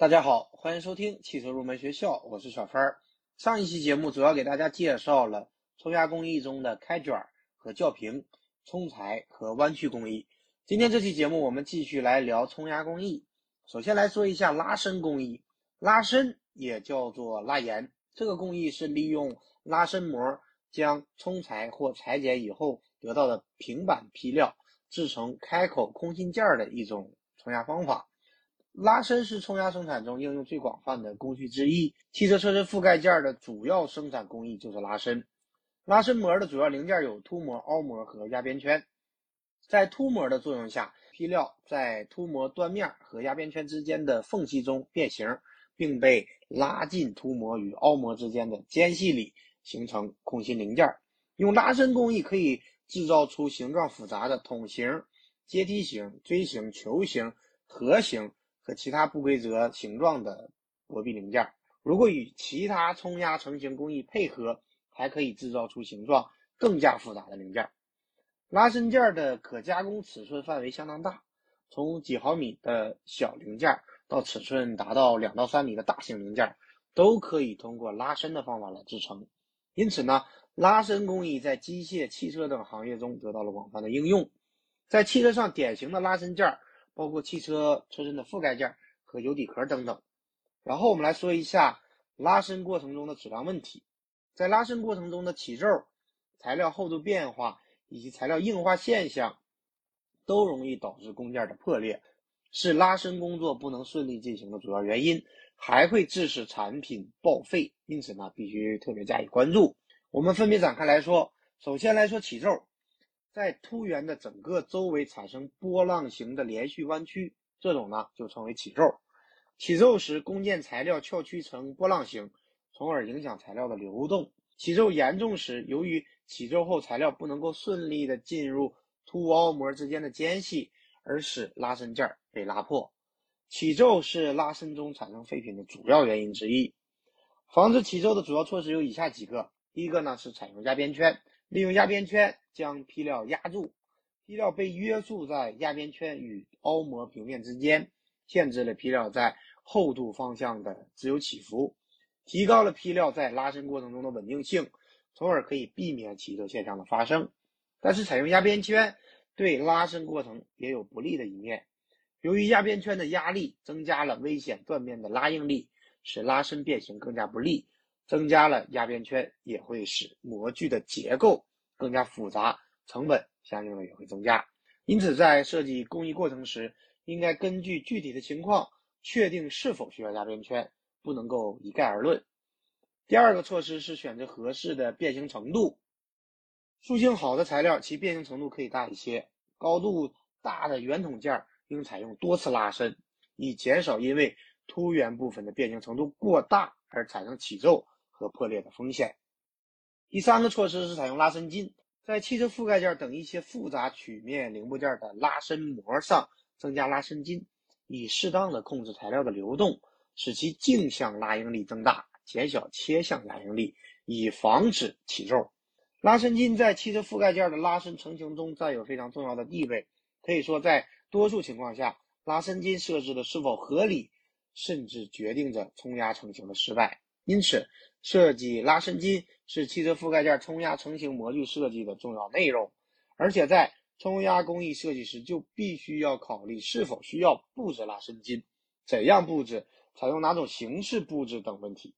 大家好，欢迎收听汽车入门学校，我是小芬儿。上一期节目主要给大家介绍了冲压工艺中的开卷和校平、冲裁和弯曲工艺。今天这期节目我们继续来聊冲压工艺。首先来说一下拉伸工艺，拉伸也叫做拉延，这个工艺是利用拉伸膜将冲裁或裁剪以后得到的平板坯料制成开口空心件的一种冲压方法。拉伸是冲压生产中应用最广泛的工序之一。汽车车身覆盖件的主要生产工艺就是拉伸。拉伸膜的主要零件有凸膜、凹膜和压边圈。在凸膜的作用下，坯料在凸膜断面和压边圈之间的缝隙中变形，并被拉进凸膜与凹膜之间的间隙里，形成空心零件。用拉伸工艺可以制造出形状复杂的筒形、阶梯形、锥形、球形、盒形。和其他不规则形状的薄壁零件，如果与其他冲压成型工艺配合，还可以制造出形状更加复杂的零件。拉伸件的可加工尺寸范围相当大，从几毫米的小零件到尺寸达到两到三米的大型零件，都可以通过拉伸的方法来制成。因此呢，拉伸工艺在机械、汽车等行业中得到了广泛的应用。在汽车上，典型的拉伸件儿。包括汽车车身的覆盖件和油底壳等等。然后我们来说一下拉伸过程中的质量问题。在拉伸过程中的起皱、材料厚度变化以及材料硬化现象，都容易导致工件的破裂，是拉伸工作不能顺利进行的主要原因，还会致使产品报废。因此呢，必须特别加以关注。我们分别展开来说。首先来说起皱。在凸圆的整个周围产生波浪形的连续弯曲，这种呢就称为起皱。起皱时，工件材料翘曲成波浪形，从而影响材料的流动。起皱严重时，由于起皱后材料不能够顺利的进入凸凹膜之间的间隙，而使拉伸件被拉破。起皱是拉伸中产生废品的主要原因之一。防止起皱的主要措施有以下几个：第一个呢是采用压边圈。利用压边圈将坯料压住，坯料被约束在压边圈与凹膜平面之间，限制了坯料在厚度方向的自由起伏，提高了坯料在拉伸过程中的稳定性，从而可以避免起皱现象的发生。但是，采用压边圈对拉伸过程也有不利的一面，由于压边圈的压力增加了危险断面的拉应力，使拉伸变形更加不利。增加了压边圈，也会使模具的结构更加复杂，成本相应的也会增加。因此，在设计工艺过程时，应该根据具体的情况确定是否需要压边圈，不能够一概而论。第二个措施是选择合适的变形程度，塑性好的材料其变形程度可以大一些。高度大的圆筒件应采用多次拉伸，以减少因为凸圆部分的变形程度过大而产生起皱。和破裂的风险。第三个措施是采用拉伸筋，在汽车覆盖件等一些复杂曲面零部件的拉伸膜上增加拉伸筋，以适当的控制材料的流动，使其径向拉应力增大，减小切向拉应力，以防止起皱。拉伸筋在汽车覆盖件的拉伸成型中占有非常重要的地位。可以说，在多数情况下，拉伸筋设置的是否合理，甚至决定着冲压成型的失败。因此，设计拉伸筋是汽车覆盖件冲压成型模具设计的重要内容，而且在冲压工艺设计时就必须要考虑是否需要布置拉伸筋、怎样布置、采用哪种形式布置等问题。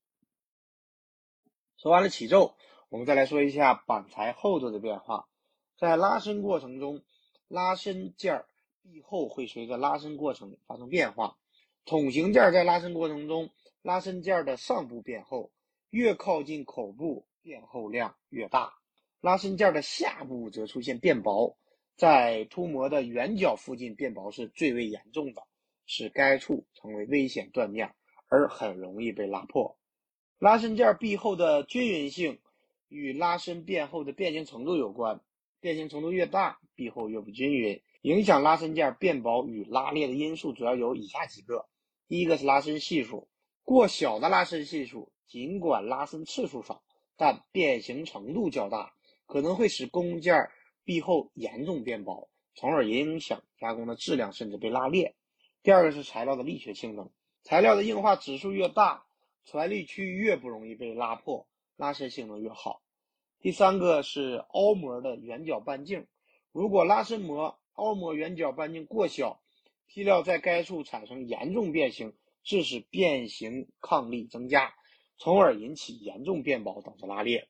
说完了起皱，我们再来说一下板材厚度的变化。在拉伸过程中，拉伸件壁厚会随着拉伸过程发生变化。筒形件在拉伸过程中，拉伸件的上部变厚。越靠近口部，变厚量越大。拉伸件的下部则出现变薄，在凸膜的圆角附近变薄是最为严重的，使该处成为危险断面，而很容易被拉破。拉伸件壁厚的均匀性与拉伸变厚的变形程度有关，变形程度越大，壁厚越不均匀。影响拉伸件变薄与拉裂的因素主要有以下几个：第一个是拉伸系数，过小的拉伸系数。尽管拉伸次数少，但变形程度较大，可能会使工件壁厚严重变薄，从而影响加工的质量，甚至被拉裂。第二个是材料的力学性能，材料的硬化指数越大，传力区越不容易被拉破，拉伸性能越好。第三个是凹模的圆角半径，如果拉伸膜凹模圆角半径过小，坯料在该处产生严重变形，致使变形抗力增加，从而引起严重变薄，导致拉裂。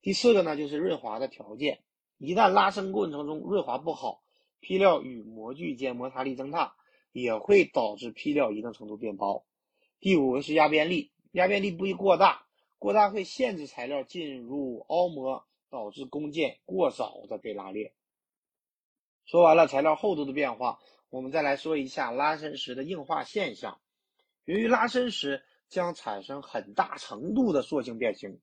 第四个呢，就是润滑的条件，一旦拉伸过程中润滑不好，坯料与模具间摩擦力增大，也会导致坯料一定程度变薄。第五个是压边力，压边力不宜过大。过大会限制材料进入凹模，导致工件过早的被拉裂。说完了材料厚度的变化，我们再来说一下拉伸时的硬化现象。由于拉伸时将产生很大程度的塑性变形，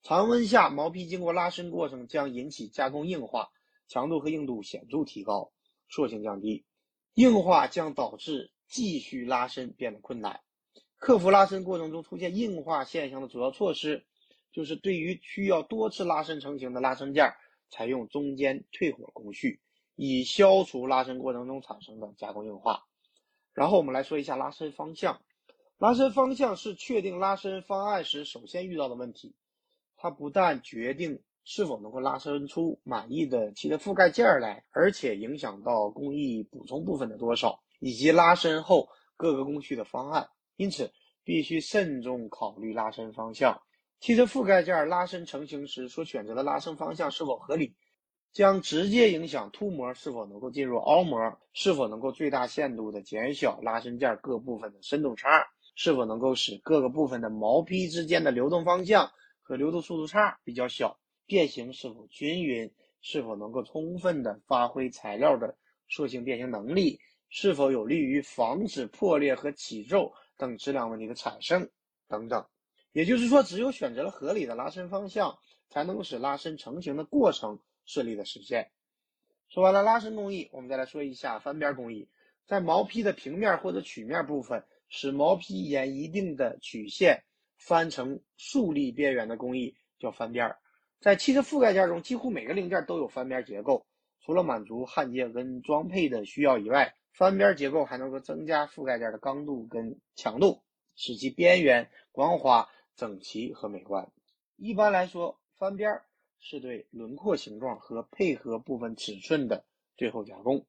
常温下毛坯经过拉伸过程将引起加工硬化，强度和硬度显著提高，塑性降低，硬化将导致继续拉伸变得困难。克服拉伸过程中出现硬化现象的主要措施，就是对于需要多次拉伸成型的拉伸件，采用中间退火工序，以消除拉伸过程中产生的加工硬化。然后我们来说一下拉伸方向。拉伸方向是确定拉伸方案时首先遇到的问题，它不但决定是否能够拉伸出满意的汽车覆盖件来，而且影响到工艺补充部分的多少，以及拉伸后各个工序的方案。因此，必须慎重考虑拉伸方向。汽车覆盖件拉伸成型时所选择的拉伸方向是否合理，将直接影响凸模是否能够进入凹模，是否能够最大限度的减小拉伸件各部分的深度差，是否能够使各个部分的毛坯之间的流动方向和流动速度差比较小，变形是否均匀，是否能够充分的发挥材料的塑性变形能力，是否有利于防止破裂和起皱。等质量问题的产生等等，也就是说，只有选择了合理的拉伸方向，才能使拉伸成型的过程顺利的实现。说完了拉伸工艺，我们再来说一下翻边工艺。在毛坯的平面或者曲面部分，使毛坯沿一定的曲线翻成竖立边缘的工艺叫翻边。在汽车覆盖件中，几乎每个零件都有翻边结构，除了满足焊接跟装配的需要以外。翻边结构还能够增加覆盖件的刚度跟强度，使其边缘光滑、整齐和美观。一般来说，翻边是对轮廓形状和配合部分尺寸的最后加工。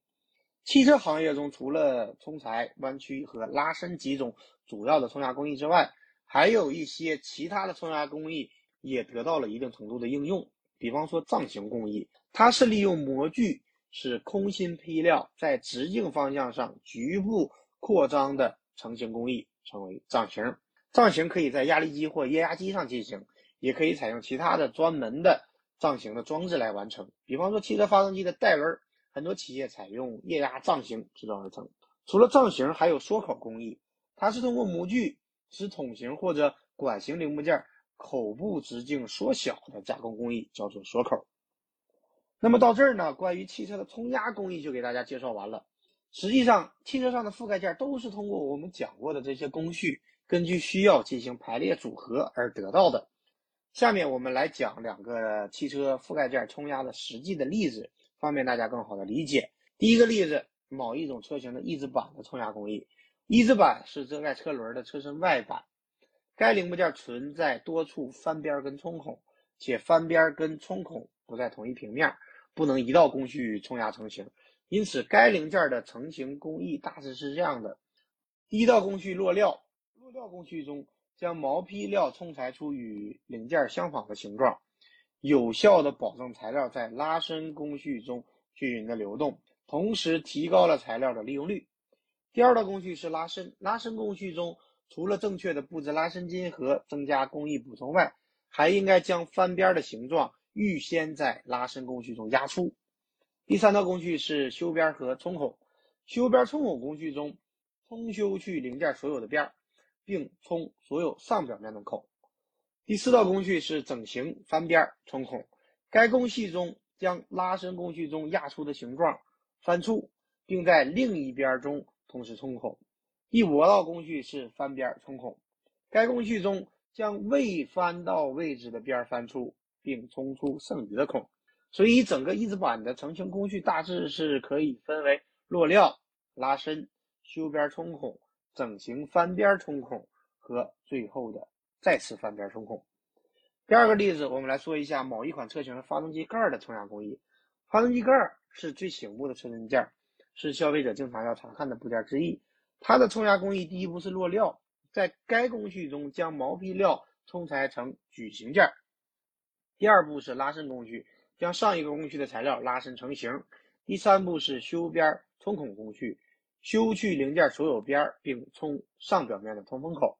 汽车行业中，除了冲裁、弯曲和拉伸几种主要的冲压工艺之外，还有一些其他的冲压工艺也得到了一定程度的应用。比方说造型工艺，它是利用模具。使空心坯料在直径方向上局部扩张的成型工艺，称为造型。造型可以在压力机或液压机上进行，也可以采用其他的专门的造型的装置来完成。比方说汽车发动机的带轮，很多企业采用液压造型制造而成。除了造型，还有缩口工艺，它是通过模具使筒形或者管形零部件口部直径缩小的加工工艺，叫做缩口。那么到这儿呢，关于汽车的冲压工艺就给大家介绍完了。实际上，汽车上的覆盖件都是通过我们讲过的这些工序，根据需要进行排列组合而得到的。下面我们来讲两个汽车覆盖件冲压的实际的例子，方便大家更好的理解。第一个例子，某一种车型的翼子板的冲压工艺。翼子板是遮盖车轮的车身外板，该零部件存在多处翻边跟冲孔，且翻边跟冲孔不在同一平面。不能一道工序冲压成型，因此该零件的成型工艺大致是这样的：第一道工序落料，落料工序中将毛坯料冲裁出与零件相仿的形状，有效的保证材料在拉伸工序中均匀的流动，同时提高了材料的利用率。第二道工序是拉伸，拉伸工序中除了正确的布置拉伸筋和增加工艺补充外，还应该将翻边的形状。预先在拉伸工序中压出。第三道工序是修边和冲孔。修边冲孔工序中，冲修去零件所有的边儿，并冲所有上表面的孔。第四道工序是整形翻边冲孔。该工序中将拉伸工序中压出的形状翻出，并在另一边中同时冲孔。第五道工序是翻边冲孔。该工序中将未翻到位置的边翻出。并冲出剩余的孔，所以整个翼子板的成型工序大致是可以分为落料、拉伸、修边冲孔、整形翻边冲孔和最后的再次翻边冲孔。第二个例子，我们来说一下某一款车型的发动机盖的冲压工艺。发动机盖是最醒目的车身件，是消费者经常要查看的部件之一。它的冲压工艺，第一步是落料，在该工序中将毛坯料冲裁成矩形件。第二步是拉伸工序，将上一个工序的材料拉伸成型。第三步是修边冲孔工序，修去零件所有边儿并冲上表面的通风口。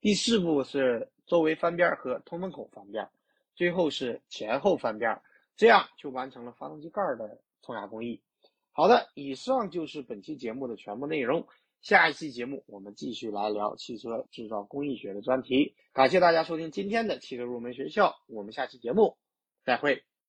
第四步是周围翻边和通风口翻边，最后是前后翻边，这样就完成了发动机盖的冲压工艺。好的，以上就是本期节目的全部内容。下一期节目我们继续来聊汽车制造工艺学的专题。感谢大家收听今天的汽车入门学校，我们下期节目再会。